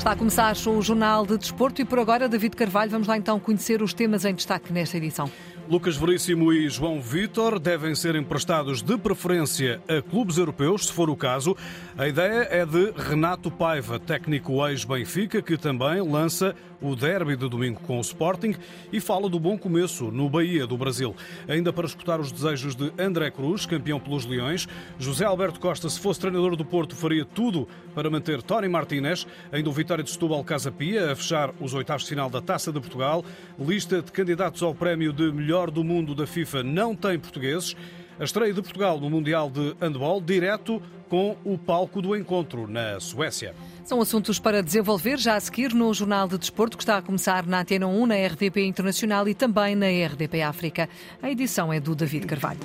Está a começar o Jornal de Desporto e por agora, David Carvalho, vamos lá então conhecer os temas em destaque nesta edição. Lucas Veríssimo e João Vitor devem ser emprestados de preferência a clubes europeus, se for o caso. A ideia é de Renato Paiva, técnico ex-Benfica, que também lança o derby de domingo com o Sporting e fala do bom começo no Bahia do Brasil. Ainda para escutar os desejos de André Cruz, campeão pelos Leões, José Alberto Costa, se fosse treinador do Porto, faria tudo para manter Tony Martínez. Ainda o Vitória de Setúbal Casa Pia a fechar os oitavos de final da Taça de Portugal. Lista de candidatos ao prémio de melhor do mundo da FIFA não tem portugueses. A estreia de Portugal no Mundial de Handball, direto com o palco do encontro na Suécia. São assuntos para desenvolver já a seguir no Jornal de Desporto, que está a começar na Antena 1, na RDP Internacional e também na RDP África. A edição é do David Carvalho.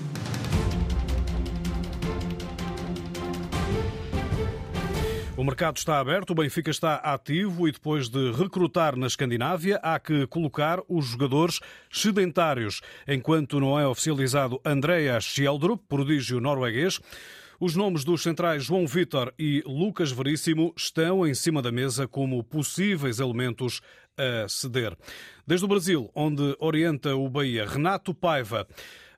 O mercado está aberto, o Benfica está ativo e depois de recrutar na Escandinávia, há que colocar os jogadores sedentários. Enquanto não é oficializado Andreas Schjeldrup, prodígio norueguês, os nomes dos centrais João Vitor e Lucas Veríssimo estão em cima da mesa como possíveis elementos a ceder. Desde o Brasil, onde orienta o Bahia, Renato Paiva,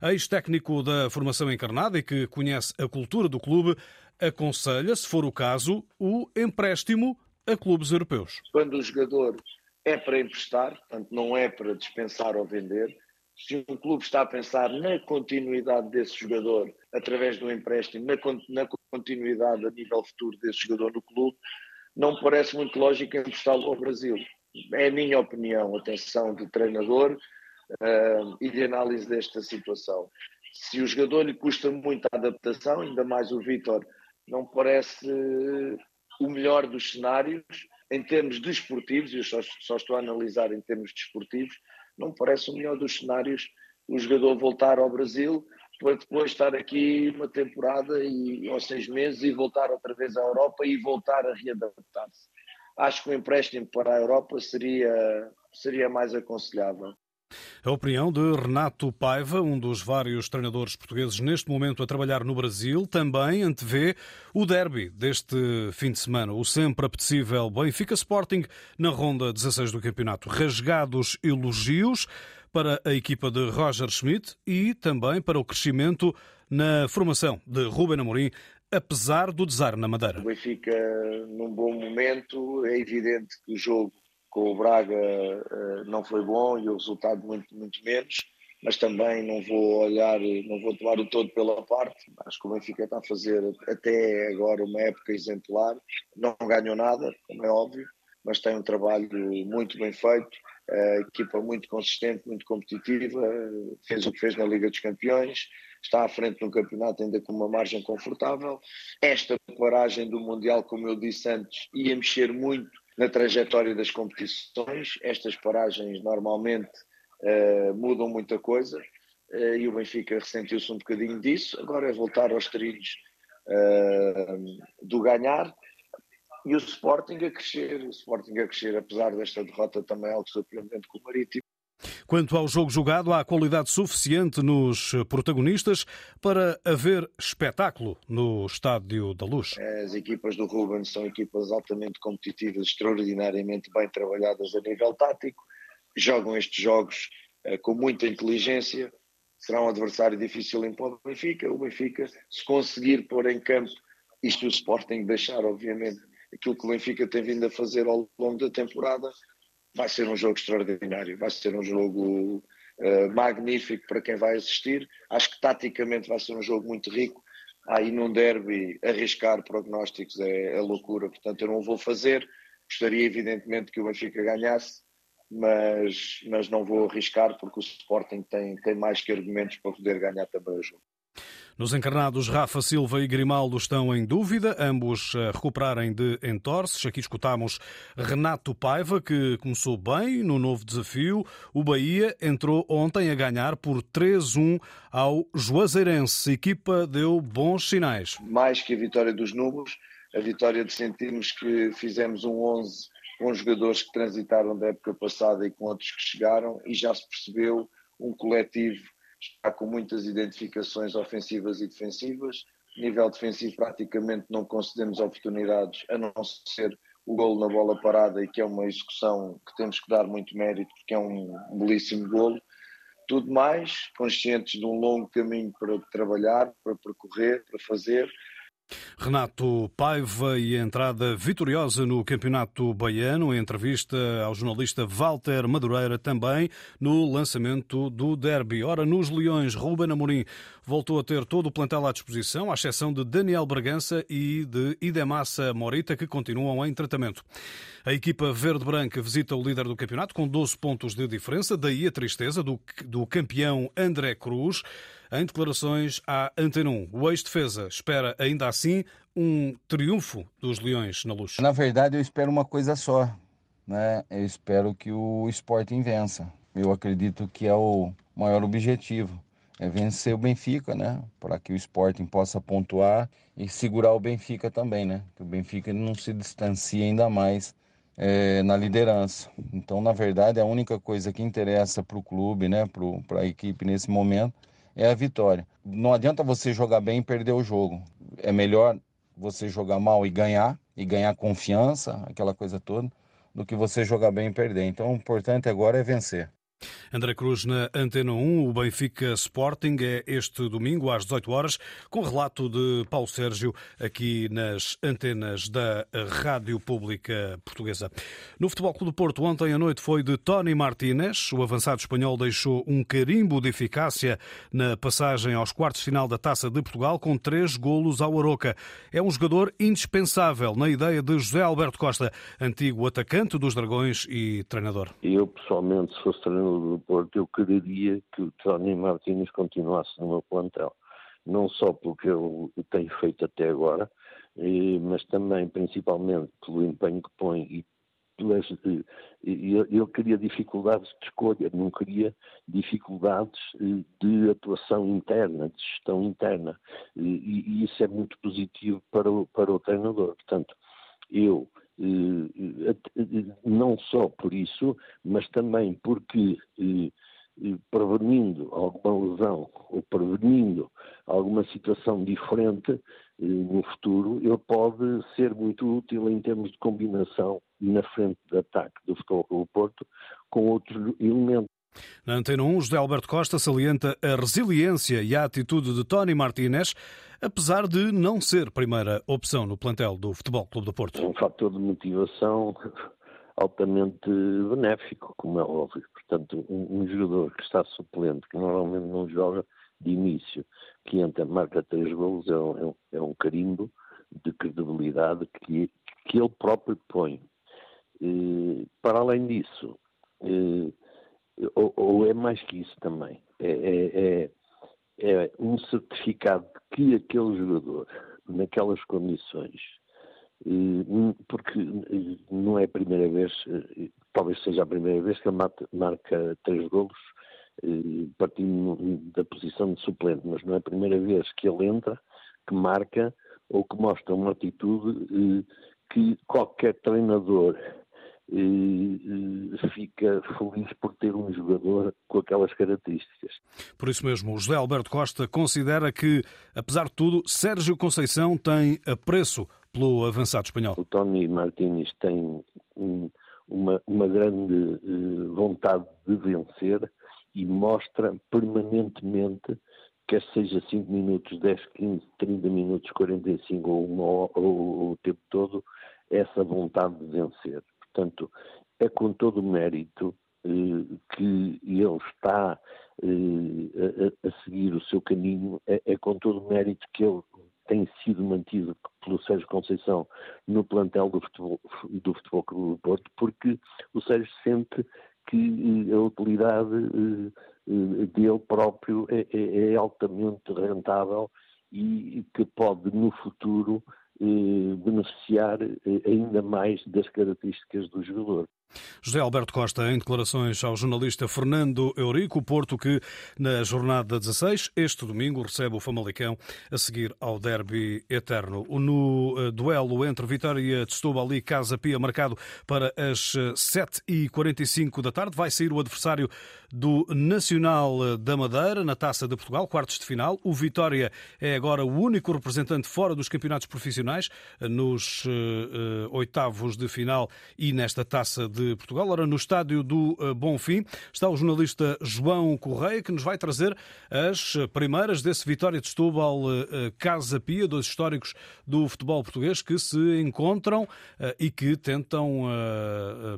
ex-técnico da formação encarnada e que conhece a cultura do clube, aconselha, se for o caso, o empréstimo a clubes europeus. Quando o jogador é para emprestar, portanto não é para dispensar ou vender, se um clube está a pensar na continuidade desse jogador através do empréstimo, na, na continuidade a nível futuro desse jogador no clube, não parece muito lógico emprestá-lo ao Brasil. É a minha opinião, atenção de treinador uh, e de análise desta situação. Se o jogador lhe custa muito a adaptação, ainda mais o Vitor não parece o melhor dos cenários em termos desportivos, e eu só, só, estou a analisar em termos desportivos, não parece o melhor dos cenários o jogador voltar ao Brasil para depois estar aqui uma temporada e, ou seis meses e voltar outra vez à Europa e voltar a readaptar-se. Acho que o empréstimo para a Europa seria, seria mais aconselhável. A opinião de Renato Paiva, um dos vários treinadores portugueses neste momento a trabalhar no Brasil, também antevê o derby deste fim de semana, o sempre apetecível Benfica Sporting na ronda 16 do campeonato. Rasgados elogios para a equipa de Roger Schmidt e também para o crescimento na formação de Ruben Amorim apesar do desar na Madeira. O Benfica num bom momento, é evidente que o jogo com o Braga uh, não foi bom e o resultado muito, muito menos, mas também não vou olhar, não vou tomar o todo pela parte. Acho que o Benfica está a fazer até agora uma época exemplar. Não ganhou nada, como é óbvio, mas tem um trabalho muito bem feito. A equipa muito consistente, muito competitiva, fez o que fez na Liga dos Campeões, está à frente no campeonato ainda com uma margem confortável. Esta paragem do Mundial, como eu disse antes, ia mexer muito na trajetória das competições. Estas paragens normalmente uh, mudam muita coisa uh, e o Benfica ressentiu-se um bocadinho disso. Agora é voltar aos trilhos uh, do ganhar e o Sporting a crescer. O Sporting a crescer, apesar desta derrota também algo surpreendente com o Marítimo. Quanto ao jogo jogado, há qualidade suficiente nos protagonistas para haver espetáculo no Estádio da Luz. As equipas do Ruben são equipas altamente competitivas, extraordinariamente bem trabalhadas a nível tático, jogam estes jogos uh, com muita inteligência. Será um adversário difícil em o Benfica. O Benfica, se conseguir pôr em campo isto o Sporting deixar, obviamente, aquilo que o Benfica tem vindo a fazer ao longo da temporada, vai ser um jogo extraordinário, vai ser um jogo uh, magnífico para quem vai assistir. Acho que taticamente vai ser um jogo muito rico. Aí num derby arriscar prognósticos é, é loucura, portanto eu não vou fazer. Gostaria evidentemente que o Benfica ganhasse, mas, mas não vou arriscar porque o Sporting tem, tem mais que argumentos para poder ganhar também o jogo. Nos encarnados, Rafa Silva e Grimaldo estão em dúvida, ambos a recuperarem de entorces. Aqui escutamos Renato Paiva, que começou bem no novo desafio. O Bahia entrou ontem a ganhar por 3-1 ao Juazeirense. A equipa deu bons sinais. Mais que a vitória dos números, a vitória de sentirmos que fizemos um 11 com jogadores que transitaram da época passada e com outros que chegaram e já se percebeu um coletivo está com muitas identificações ofensivas e defensivas. Nível defensivo, praticamente não concedemos oportunidades, a não ser o golo na bola parada e que é uma execução que temos que dar muito mérito porque é um belíssimo golo. Tudo mais, conscientes de um longo caminho para trabalhar, para percorrer, para fazer Renato Paiva e a entrada vitoriosa no Campeonato Baiano, em entrevista ao jornalista Walter Madureira, também no lançamento do derby. Ora, nos Leões, Ruben Amorim voltou a ter todo o plantel à disposição, à exceção de Daniel Bragança e de Idemassa Morita, que continuam em tratamento. A equipa verde-branca visita o líder do campeonato com 12 pontos de diferença, daí a tristeza do, do campeão André Cruz. Em declarações à Antena 1, o ex-defesa espera ainda assim um triunfo dos Leões na luz. Na verdade, eu espero uma coisa só. Né? Eu espero que o Sporting vença. Eu acredito que é o maior objetivo. É vencer o Benfica, né? Para que o Sporting possa pontuar e segurar o Benfica também, né? Que o Benfica não se distancie ainda mais é, na liderança. Então, na verdade, a única coisa que interessa para o clube, né? Para a equipe nesse momento, é a vitória. Não adianta você jogar bem e perder o jogo. É melhor você jogar mal e ganhar, e ganhar confiança, aquela coisa toda, do que você jogar bem e perder. Então o importante agora é vencer. André Cruz na Antena 1, o Benfica Sporting é este domingo às 18 horas, com relato de Paulo Sérgio aqui nas antenas da Rádio Pública Portuguesa. No Futebol Clube do Porto, ontem à noite foi de Tony Martínez. O avançado espanhol deixou um carimbo de eficácia na passagem aos quartos final da Taça de Portugal com três golos ao Aroca. É um jogador indispensável na ideia de José Alberto Costa, antigo atacante dos Dragões e treinador. Eu, pessoalmente, se fosse treinador do Porto, eu quereria que o Tony Martínez continuasse no meu plantel. Não só porque eu tenho feito até agora, mas também, principalmente, pelo empenho que põe e eu queria dificuldades de escolha, não queria dificuldades de atuação interna, de gestão interna. E, isso é muito positivo para o, para o treinador. Portanto, eu não só por isso, mas também porque eh, prevenindo alguma lesão ou prevenindo alguma situação diferente no futuro, ele pode ser muito útil em termos de combinação na frente de ataque do Futebol do Porto com outros elementos. Na Antena 1, José Alberto Costa salienta a resiliência e a atitude de Tony Martínez, apesar de não ser primeira opção no plantel do Futebol Clube do Porto. Um fator de motivação altamente benéfico, como é óbvio. Portanto, um, jogador que está suplente, que normalmente não joga de início, que entra, marca três golos, é um, é um é carimbo de credibilidade que, que ele próprio põe. E, para além disso, e, ou, ou, é mais que isso também. É, é, é, é, um certificado que aquele jogador, naquelas condições, porque não é a primeira vez, talvez seja a primeira vez que ele marca três golos partindo da posição de suplente, mas não é a primeira vez que ele entra, que marca ou que mostra uma atitude que qualquer treinador e, fica feliz por ter um jogador com aquelas características. Por isso mesmo, o José Alberto Costa considera que, apesar de tudo, Sérgio Conceição tem apreço pelo avançado espanhol. O Tony Martínez tem uma, uma grande eh, vontade de vencer e mostra permanentemente quer seja 5 minutos, 10, 15, 30 minutos, 45 ou, uma, ou, ou o tempo todo, essa vontade de vencer. Portanto, é com todo o mérito eh, que ele está eh, a, a, seguir o seu caminho, é, é, com todo o mérito que ele tem sido mantido pelo Sérgio Conceição no plantel do Futebol, do futebol Clube do Porto, porque o Sérgio sente que eh, a utilidade dele próprio é, é, é altamente rentável e que pode no futuro beneficiar eh, ainda mais das características do jogador. José Alberto Costa, em declarações ao jornalista Fernando Eurico, Porto, que na jornada 16, este domingo, recebe o Famalicão a seguir ao derby eterno. No eh, duelo entre Vitória de Setúbal e Casa Pia, marcado para as 7h45 da tarde, vai sair o adversário do Nacional da Madeira na Taça de Portugal, quartos de final. O Vitória é agora o único representante fora dos campeonatos profissionais nos oitavos de final e nesta Taça de Portugal. Ora, no estádio do uh, Bonfim está o jornalista João Correia que nos vai trazer as primeiras desse Vitória de Setúbal uh, Casa Pia, dois históricos do futebol português que se encontram e que tentam,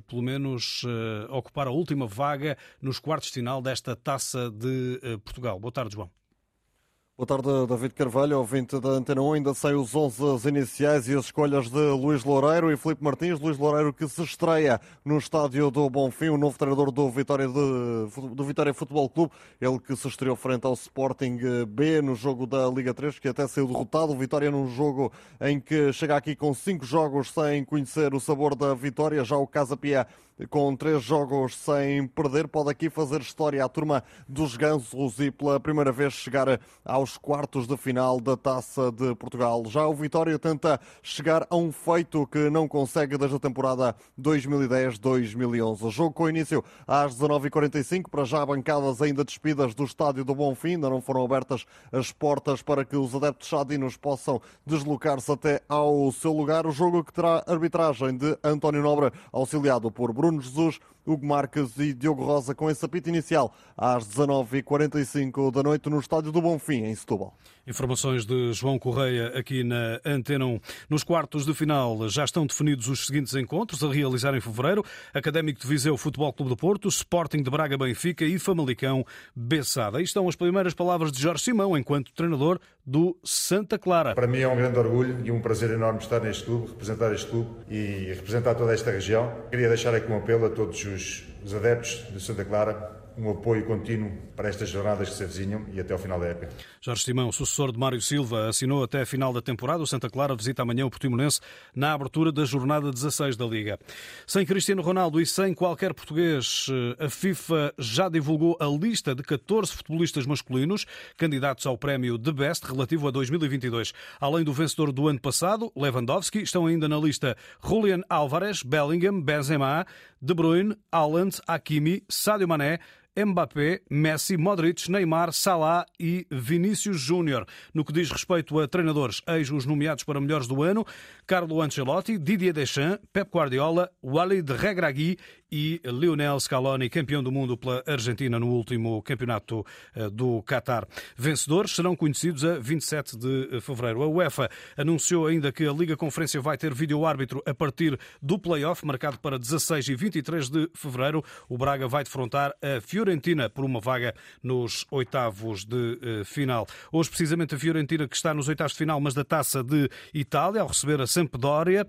pelo menos, ocupar a última vaga nos quartos de final desta taça de eh, Portugal. Boa tarde, João. Boa tarde, David Carvalho, ouvinte da Antena 1. Ainda sem os 11 iniciais e as escolhas de Luís Loureiro e Filipe Martins. Luís Loureiro que se estreia no estádio do Bonfim, o novo treinador do Vitória, de, do Vitória Futebol Clube. Ele que se estreou frente ao Sporting B no jogo da Liga 3, que até saiu derrotado. Vitória num jogo em que chega aqui com cinco jogos sem conhecer o sabor da vitória. Já o Casa Pia com três jogos sem perder, pode aqui fazer história à turma dos Gansos e pela primeira vez chegar aos quartos de final da Taça de Portugal. Já o Vitória tenta chegar a um feito que não consegue desde a temporada 2010-2011. Jogo com início às 19h45, para já bancadas ainda despidas do estádio do Bonfim, ainda não foram abertas as portas para que os adeptos chadinos possam deslocar-se até ao seu lugar. O jogo que terá arbitragem de António Nobre, auxiliado por Bruno Bruno Jesus, Hugo Marques e Diogo Rosa com esse apito inicial às 19h45 da noite no Estádio do Bonfim, em Setúbal. Informações de João Correia aqui na Antena 1. Nos quartos de final já estão definidos os seguintes encontros a realizar em fevereiro: Académico de Viseu Futebol Clube do Porto, Sporting de Braga Benfica e Famalicão Bessada. Aí estão as primeiras palavras de Jorge Simão enquanto treinador do Santa Clara. Para mim é um grande orgulho e um prazer enorme estar neste clube, representar este clube e representar toda esta região. Queria deixar aqui um apelo a todos os, os adeptos de Santa Clara um apoio contínuo para estas jornadas que se avizinham e até ao final da época. Jorge Simão, sucessor de Mário Silva, assinou até a final da temporada. O Santa Clara visita amanhã o Portimonense na abertura da jornada 16 da Liga. Sem Cristiano Ronaldo e sem qualquer português, eh, a FIFA já divulgou a lista de 14 futebolistas masculinos candidatos ao prémio de Best relativo a 2022. Além do vencedor do ano passado, Lewandowski, estão ainda na lista Julian Álvarez, Bellingham, Benzema, De Bruyne, Haaland, Hakimi, Sadio Mané, Mbappé, Messi, Modric, Neymar, Salah e Vinícius Júnior. No que diz respeito a treinadores, eis os nomeados para melhores do ano, Carlo Ancelotti, Didier Deschamps, Pep Guardiola, Walid Regragui e Lionel Scaloni, campeão do mundo pela Argentina no último campeonato eh, do Qatar. Vencedores serão conhecidos a 27 de eh, fevereiro. A UEFA anunciou ainda que a Liga Conferência vai ter vídeo-árbitro a partir do play-off, marcado para 16 e 23 de fevereiro. O Braga vai defrontar a Fiorentina por uma vaga nos oitavos de eh, final. Hoje, precisamente, a Fiorentina que está nos oitavos de final, mas da taça de Itália, ao receber a Sampdoria.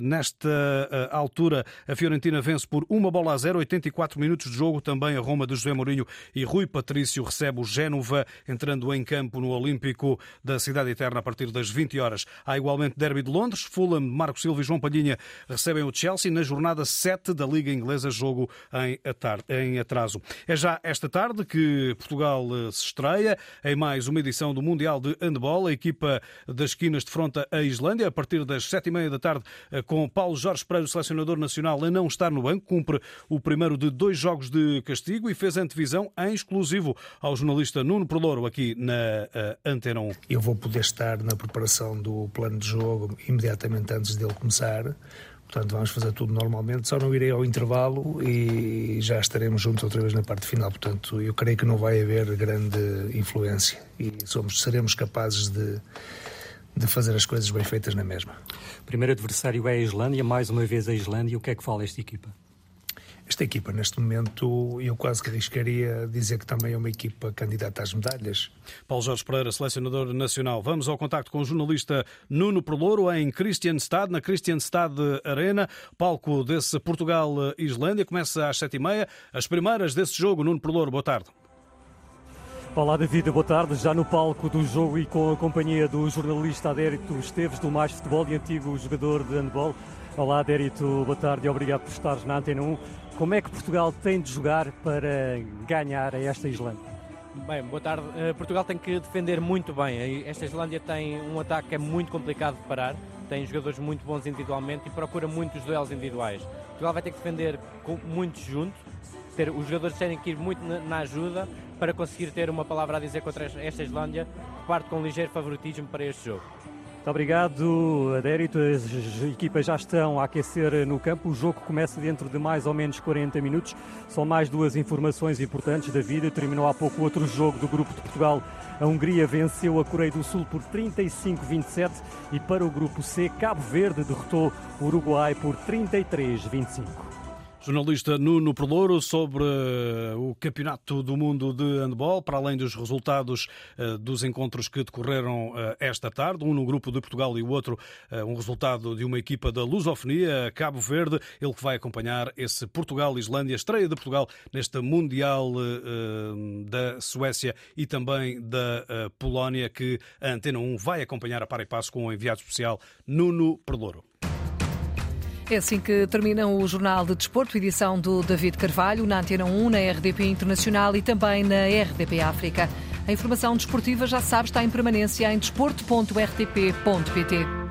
Nesta altura, a Fiorentina vence por 1 uma bola a zero, 84 minutos de jogo. Também a Roma de José Mourinho e Rui Patrício recebe o Génova, entrando em campo no Olímpico da Cidade Eterna a partir das 20 horas. Há igualmente Derby de Londres. Fulham, Marco Silva e João Palhinha recebem o Chelsea na jornada 7 da Liga Inglesa, jogo em atraso. É já esta tarde que Portugal eh, se estreia em mais uma edição do Mundial de Handball. A equipa das esquinas de fronta a Islândia, a partir das 7h30 da tarde, eh, com Paulo Jorge Pereira, o selecionador nacional, a não estar no banco, cumpre o primeiro de dois jogos de castigo e fez antevisão em exclusivo ao jornalista Nuno Perlouro aqui na uh, Antena 1. Eu vou poder estar na preparação do plano de jogo imediatamente antes dele começar. Portanto, vamos fazer tudo normalmente, só não irei ao intervalo e já estaremos juntos outra vez na parte final. Portanto, eu creio que não vai haver grande influência e somos, seremos capazes de, de fazer as coisas bem feitas na mesma. Primeiro adversário é a Islândia, mais uma vez a Islândia. O que é que fala esta equipa? Esta equipa, neste momento, eu quase que arriscaria dizer que também é uma equipa candidata às medalhas. Paulo Jorge Pereira, selecionador nacional. Vamos ao contacto com o jornalista Nuno Perlouro em Christianstad, na Christianstad Arena, palco desse Portugal-Islândia. Começa às sete e meia. As primeiras desse jogo, Nuno Perlouro, boa tarde. Olá David, boa tarde. Já no palco do jogo e com a companhia do jornalista Adérito Esteves do Mais Futebol e antigo jogador de handball. Olá Adérito, boa tarde e obrigado por estares na Antena 1. Como é que Portugal tem de jogar para ganhar a esta Islândia? Bem, boa tarde. Uh, Portugal tem que defender muito bem. Esta Islândia tem um ataque que é muito complicado de parar, tem jogadores muito bons individualmente e procura muitos duelos individuais. Portugal vai ter que defender muito junto, ter, os jogadores terem que ir muito na, na ajuda para conseguir ter uma palavra a dizer contra esta Islândia, que parte com um ligeiro favoritismo para este jogo. Muito obrigado, Adérito. As equipas já estão a aquecer no campo. O jogo começa dentro de mais ou menos 40 minutos. São mais duas informações importantes da vida. Terminou há pouco outro jogo do Grupo de Portugal. A Hungria venceu a Coreia do Sul por 35-27 e para o Grupo C, Cabo Verde derrotou o Uruguai por 33-25. Jornalista Nuno Perlouro sobre eh, o Campeonato do Mundo de Handball, para além dos resultados eh, dos encontros que decorreram eh, esta tarde, um no grupo de Portugal e o outro um resultado de uma equipa da Lusofonia, Cabo Verde, ele que vai acompanhar esse Portugal-Islândia, estreia de Portugal neste Mundial da Suécia e também da Polónia, que a Antena 1 vai acompanhar a par e passo com o enviado especial Nuno Perlouro. É assim que termina o Jornal de Desporto, edição do David Carvalho, na Antena 1, na RDP Internacional e também na RDP África. A informação desportiva, já sabe, está em permanência em desporto.rtp.pt.